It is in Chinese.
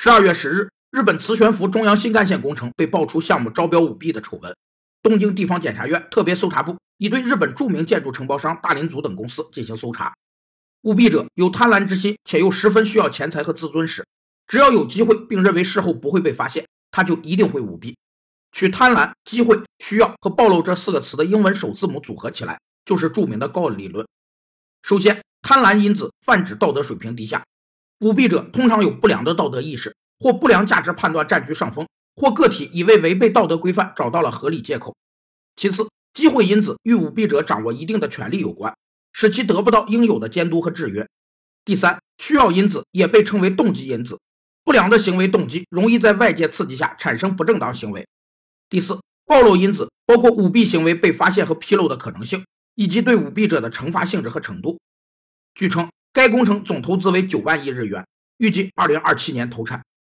十二月十日，日本磁悬浮中央新干线工程被爆出项目招标舞弊的丑闻。东京地方检察院特别搜查部已对日本著名建筑承包商大林组等公司进行搜查。舞弊者有贪婪之心，且又十分需要钱财和自尊时，只要有机会，并认为事后不会被发现，他就一定会舞弊。取贪婪、机会、需要和暴露这四个词的英文首字母组合起来，就是著名的高理论。首先，贪婪因子泛指道德水平低下。舞弊者通常有不良的道德意识，或不良价值判断占据上风，或个体已为违背道德规范找到了合理借口。其次，机会因子与舞弊者掌握一定的权利有关，使其得不到应有的监督和制约。第三，需要因子也被称为动机因子，不良的行为动机容易在外界刺激下产生不正当行为。第四，暴露因子包括舞弊行为被发现和披露的可能性，以及对舞弊者的惩罚性质和程度。据称。该工程总投资为九万亿日元，预计二零二七年投产。